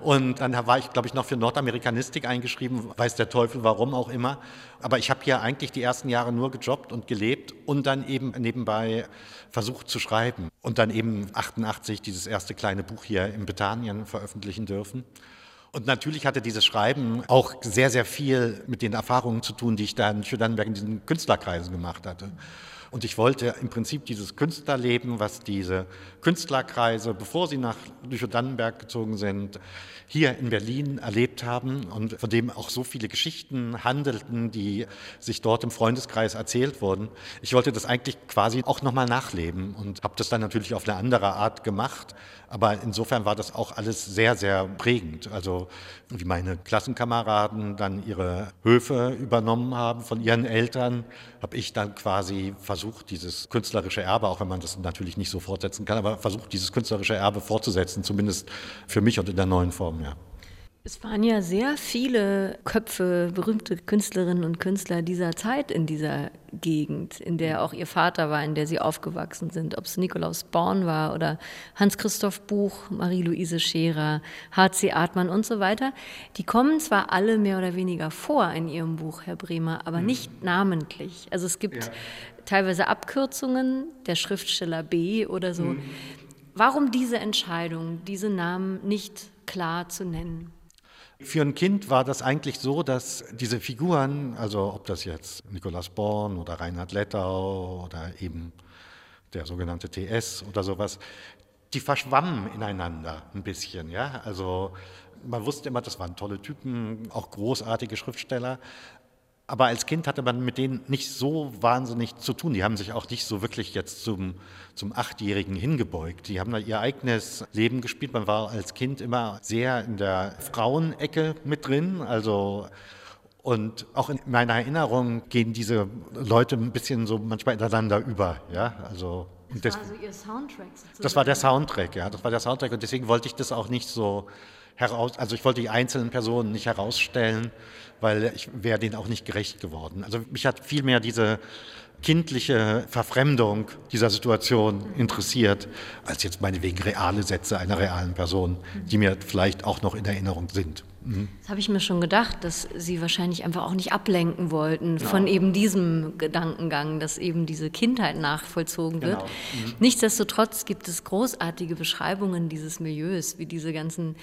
Und dann war ich, glaube ich, noch für Nordamerikanistik eingeschrieben, weiß der Teufel warum auch immer. Aber ich habe hier eigentlich die ersten Jahre nur gejobbt und gelebt und dann eben nebenbei versucht zu schreiben. Und dann eben 88 dieses erste kleine Buch hier in Bethanien veröffentlichen dürfen. Und natürlich hatte dieses Schreiben auch sehr, sehr viel mit den Erfahrungen zu tun, die ich da in Schödannenberg in diesen Künstlerkreisen gemacht hatte. Und ich wollte im Prinzip dieses Künstlerleben, was diese Künstlerkreise, bevor sie nach Lüchow-Dannenberg gezogen sind, hier in Berlin erlebt haben und von dem auch so viele Geschichten handelten, die sich dort im Freundeskreis erzählt wurden. Ich wollte das eigentlich quasi auch nochmal nachleben und habe das dann natürlich auf eine andere Art gemacht. Aber insofern war das auch alles sehr, sehr prägend. Also wie meine Klassenkameraden dann ihre Höfe übernommen haben von ihren Eltern, habe ich dann quasi versucht, dieses künstlerische Erbe, auch wenn man das natürlich nicht so fortsetzen kann, aber versucht, dieses künstlerische Erbe fortzusetzen, zumindest für mich und in der neuen Form, ja. Es waren ja sehr viele Köpfe, berühmte Künstlerinnen und Künstler dieser Zeit in dieser Gegend, in der auch ihr Vater war, in der sie aufgewachsen sind. Ob es Nikolaus Born war oder Hans-Christoph Buch, Marie-Louise Scherer, H.C. Artmann und so weiter. Die kommen zwar alle mehr oder weniger vor in ihrem Buch, Herr Bremer, aber mhm. nicht namentlich. Also es gibt ja. teilweise Abkürzungen, der Schriftsteller B oder so. Mhm. Warum diese Entscheidung, diese Namen nicht klar zu nennen? Für ein Kind war das eigentlich so, dass diese Figuren, also ob das jetzt Nikolaus Born oder Reinhard Lettau oder eben der sogenannte TS oder sowas, die verschwammen ineinander ein bisschen. Ja? Also man wusste immer, das waren tolle Typen, auch großartige Schriftsteller, aber als Kind hatte man mit denen nicht so wahnsinnig zu tun. Die haben sich auch nicht so wirklich jetzt zum, zum Achtjährigen hingebeugt. Die haben da ihr eigenes Leben gespielt. Man war als Kind immer sehr in der Frauenecke mit drin. Also und auch in meiner Erinnerung gehen diese Leute ein bisschen so manchmal ineinander über. Ja? Also, das, war also Ihr Soundtrack sozusagen. Das war der Soundtrack, ja. Das war der Soundtrack. Und deswegen wollte ich das auch nicht so heraus, also ich wollte die einzelnen Personen nicht herausstellen, weil ich wäre denen auch nicht gerecht geworden. Also mich hat vielmehr diese kindliche Verfremdung dieser Situation interessiert, als jetzt meinetwegen reale Sätze einer realen Person, die mir vielleicht auch noch in Erinnerung sind. Das habe ich mir schon gedacht, dass Sie wahrscheinlich einfach auch nicht ablenken wollten genau. von eben diesem Gedankengang, dass eben diese Kindheit nachvollzogen wird. Genau. Mhm. Nichtsdestotrotz gibt es großartige Beschreibungen dieses Milieus, wie diese ganzen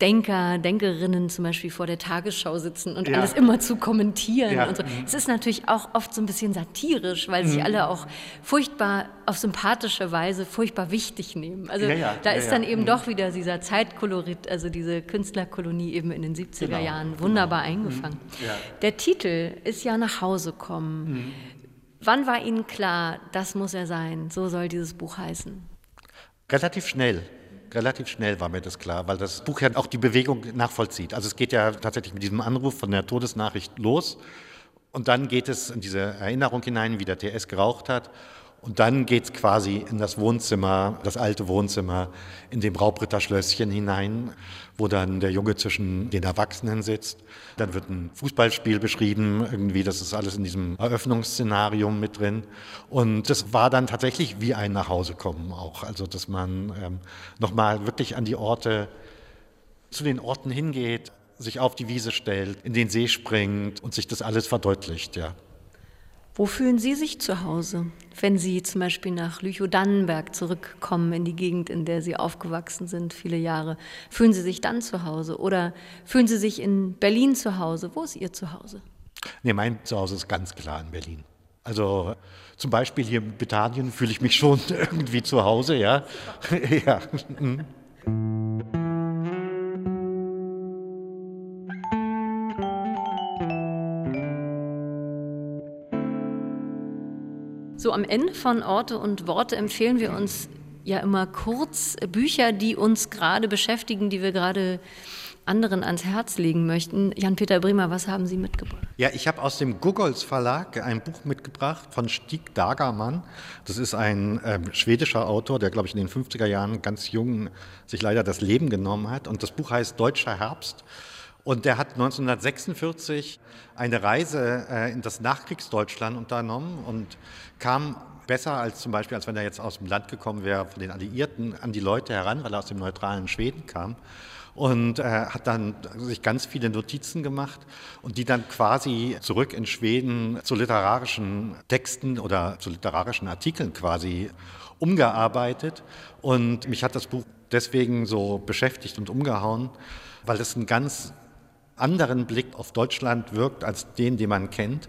Denker, Denkerinnen zum Beispiel vor der Tagesschau sitzen und ja. alles immer zu kommentieren. Ja. Und so. Mhm. Es ist natürlich auch oft so ein bisschen satirisch, weil mhm. sich alle auch furchtbar auf sympathische Weise furchtbar wichtig nehmen. Also ja, da ist dann eben mhm. doch wieder dieser Zeitkolorit, also diese Künstlerkolonie eben in den 70er genau. Jahren genau. wunderbar genau. eingefangen. Der Titel ist ja nach Hause kommen. Mhm. Wann war Ihnen klar, das muss er sein, so soll dieses Buch heißen? Relativ schnell. Relativ schnell war mir das klar, weil das Buch ja auch die Bewegung nachvollzieht. Also es geht ja tatsächlich mit diesem Anruf von der Todesnachricht los. Und dann geht es in diese Erinnerung hinein, wie der TS geraucht hat. Und dann geht es quasi in das Wohnzimmer, das alte Wohnzimmer, in dem Raubritterschlösschen hinein, wo dann der Junge zwischen den Erwachsenen sitzt. Dann wird ein Fußballspiel beschrieben, irgendwie, das ist alles in diesem Eröffnungsszenario mit drin. Und das war dann tatsächlich wie ein Nachhausekommen auch. Also, dass man ähm, nochmal wirklich an die Orte, zu den Orten hingeht, sich auf die Wiese stellt, in den See springt und sich das alles verdeutlicht, ja. Wo fühlen Sie sich zu Hause, wenn Sie zum Beispiel nach Lüchow-Dannenberg zurückkommen, in die Gegend, in der Sie aufgewachsen sind, viele Jahre? Fühlen Sie sich dann zu Hause oder fühlen Sie sich in Berlin zu Hause? Wo ist Ihr Zuhause? Nee, mein Zuhause ist ganz klar in Berlin. Also zum Beispiel hier in Britannien fühle ich mich schon irgendwie zu Hause, ja. ja. Am Ende von Orte und Worte empfehlen wir uns ja immer kurz Bücher, die uns gerade beschäftigen, die wir gerade anderen ans Herz legen möchten. Jan-Peter Bremer, was haben Sie mitgebracht? Ja, ich habe aus dem Googles Verlag ein Buch mitgebracht von Stig Dagermann. Das ist ein äh, schwedischer Autor, der, glaube ich, in den 50er Jahren ganz jung sich leider das Leben genommen hat. Und das Buch heißt Deutscher Herbst. Und der hat 1946 eine Reise äh, in das Nachkriegsdeutschland unternommen und kam besser als zum Beispiel, als wenn er jetzt aus dem Land gekommen wäre, von den Alliierten, an die Leute heran, weil er aus dem neutralen Schweden kam. Und äh, hat dann sich ganz viele Notizen gemacht und die dann quasi zurück in Schweden zu literarischen Texten oder zu literarischen Artikeln quasi umgearbeitet. Und mich hat das Buch deswegen so beschäftigt und umgehauen, weil es ein ganz anderen Blick auf Deutschland wirkt als den, den man kennt.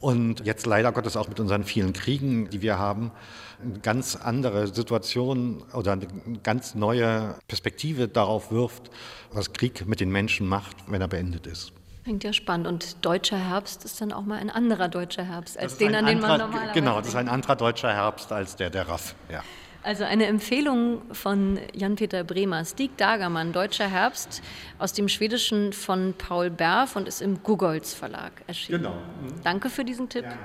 Und jetzt leider Gottes auch mit unseren vielen Kriegen, die wir haben, eine ganz andere Situation oder eine ganz neue Perspektive darauf wirft, was Krieg mit den Menschen macht, wenn er beendet ist. Klingt ja spannend. Und deutscher Herbst ist dann auch mal ein anderer deutscher Herbst als den, an den man normalerweise. Genau, das ist ein anderer deutscher Herbst als der der Raff. Ja. Also eine Empfehlung von Jan-Peter Bremer, Stieg Dagermann, Deutscher Herbst, aus dem Schwedischen von Paul Berf und ist im Gugolz Verlag erschienen. Genau. Mhm. Danke für diesen Tipp. Ja.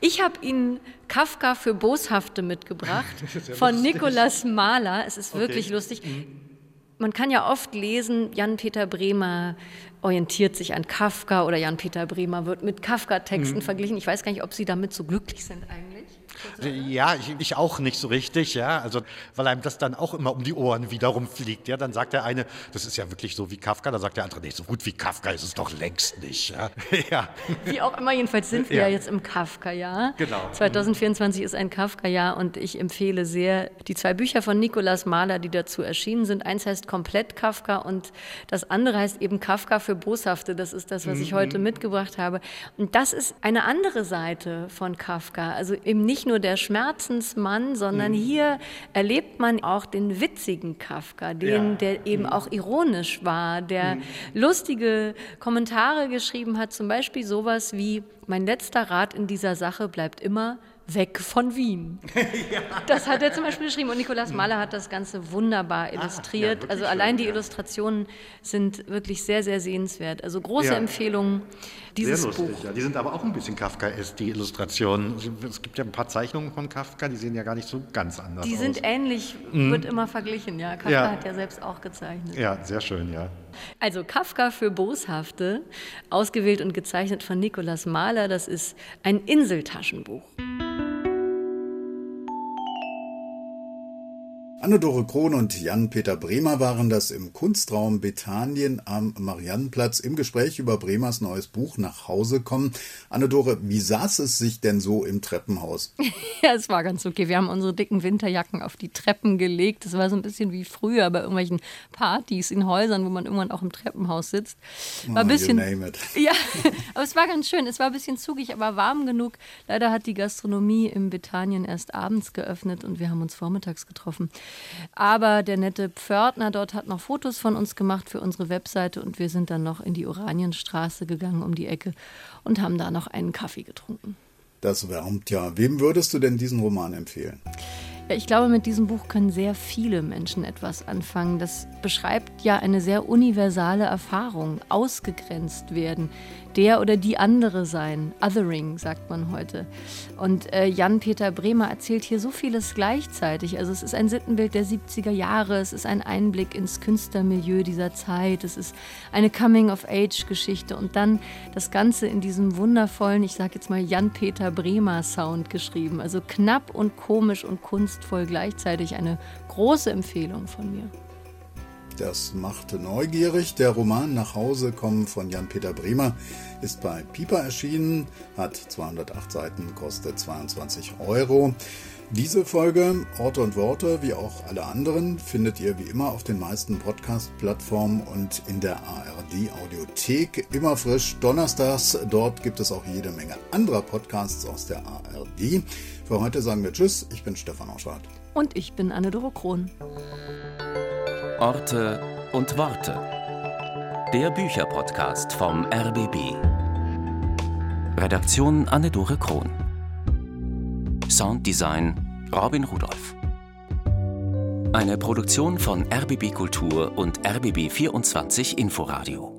Ich habe Ihnen Kafka für Boshafte mitgebracht von lustig. Nikolaus Mahler. Es ist okay. wirklich lustig. Mhm. Man kann ja oft lesen, Jan-Peter Bremer orientiert sich an Kafka oder Jan-Peter Bremer wird mit Kafka-Texten mhm. verglichen. Ich weiß gar nicht, ob Sie damit so glücklich sind eigentlich. Ja, ich, ich, auch nicht so richtig, ja. Also, weil einem das dann auch immer um die Ohren wiederum fliegt. Ja, dann sagt der eine, das ist ja wirklich so wie Kafka, dann sagt der andere, nee, so gut wie Kafka ist es doch längst nicht. Ja. ja. Wie auch immer, jedenfalls sind wir ja, ja jetzt im Kafka-Jahr. Genau. 2024 ist ein Kafka-Jahr und ich empfehle sehr die zwei Bücher von Nikolaus Mahler, die dazu erschienen sind. Eins heißt Komplett Kafka und das andere heißt eben Kafka für Boshafte. Das ist das, was ich mhm. heute mitgebracht habe. Und das ist eine andere Seite von Kafka. Also eben nicht nur der Schmerzensmann, sondern mhm. hier erlebt man auch den witzigen Kafka, den, ja. der eben mhm. auch ironisch war, der mhm. lustige Kommentare geschrieben hat, zum Beispiel sowas wie, mein letzter Rat in dieser Sache bleibt immer, weg von Wien. ja. Das hat er zum Beispiel geschrieben. Und Nikolaus Mahler hat das Ganze wunderbar illustriert. Ah, ja, also allein schön, die ja. Illustrationen sind wirklich sehr, sehr sehenswert. Also große ja. Empfehlung, dieses sehr lustig, Buch. Ja. Die sind aber auch ein bisschen Kafkaesk, die Illustrationen. Es gibt ja ein paar Zeichnungen von Kafka, die sehen ja gar nicht so ganz anders die aus. Die sind ähnlich, mhm. wird immer verglichen. Ja, Kafka hat ja selbst auch gezeichnet. Ja, sehr schön, ja. Also Kafka für Boshafte, ausgewählt und gezeichnet von Nikolaus Mahler. Das ist ein Inseltaschenbuch. Anne-Dore Krohn und Jan-Peter Bremer waren das im Kunstraum Bethanien am Mariannenplatz im Gespräch über Bremers neues Buch nach Hause kommen. Anne-Dore, wie saß es sich denn so im Treppenhaus? ja, es war ganz okay. Wir haben unsere dicken Winterjacken auf die Treppen gelegt. Das war so ein bisschen wie früher bei irgendwelchen Partys in Häusern, wo man irgendwann auch im Treppenhaus sitzt. War ein oh, bisschen, Ja, aber es war ganz schön. Es war ein bisschen zugig, aber warm genug. Leider hat die Gastronomie im Bethanien erst abends geöffnet und wir haben uns vormittags getroffen. Aber der nette Pförtner dort hat noch Fotos von uns gemacht für unsere Webseite und wir sind dann noch in die Oranienstraße gegangen um die Ecke und haben da noch einen Kaffee getrunken. Das wärmt ja. Wem würdest du denn diesen Roman empfehlen? Ja, ich glaube, mit diesem Buch können sehr viele Menschen etwas anfangen. Das beschreibt ja eine sehr universale Erfahrung, ausgegrenzt werden, der oder die andere sein, Othering sagt man heute. Und äh, Jan-Peter Bremer erzählt hier so vieles gleichzeitig. Also es ist ein Sittenbild der 70er Jahre, es ist ein Einblick ins Künstlermilieu dieser Zeit, es ist eine Coming-of-Age-Geschichte und dann das Ganze in diesem wundervollen, ich sage jetzt mal Jan-Peter Bremer-Sound geschrieben. Also knapp und komisch und kunstvoll gleichzeitig eine große Empfehlung von mir. Das macht neugierig. Der Roman Nach Hause kommen von Jan-Peter Bremer ist bei Piper erschienen, hat 208 Seiten, kostet 22 Euro. Diese Folge, Orte und Worte, wie auch alle anderen, findet ihr wie immer auf den meisten Podcast-Plattformen und in der ARD-Audiothek. Immer frisch donnerstags. Dort gibt es auch jede Menge anderer Podcasts aus der ARD. Für heute sagen wir Tschüss. Ich bin Stefan Auschwart. Und ich bin Anne-Doro Krohn. Orte und Worte. Der Bücherpodcast vom RBB. Redaktion Anne-Dore Krohn. Sounddesign Robin Rudolph. Eine Produktion von RBB Kultur und RBB 24 Inforadio.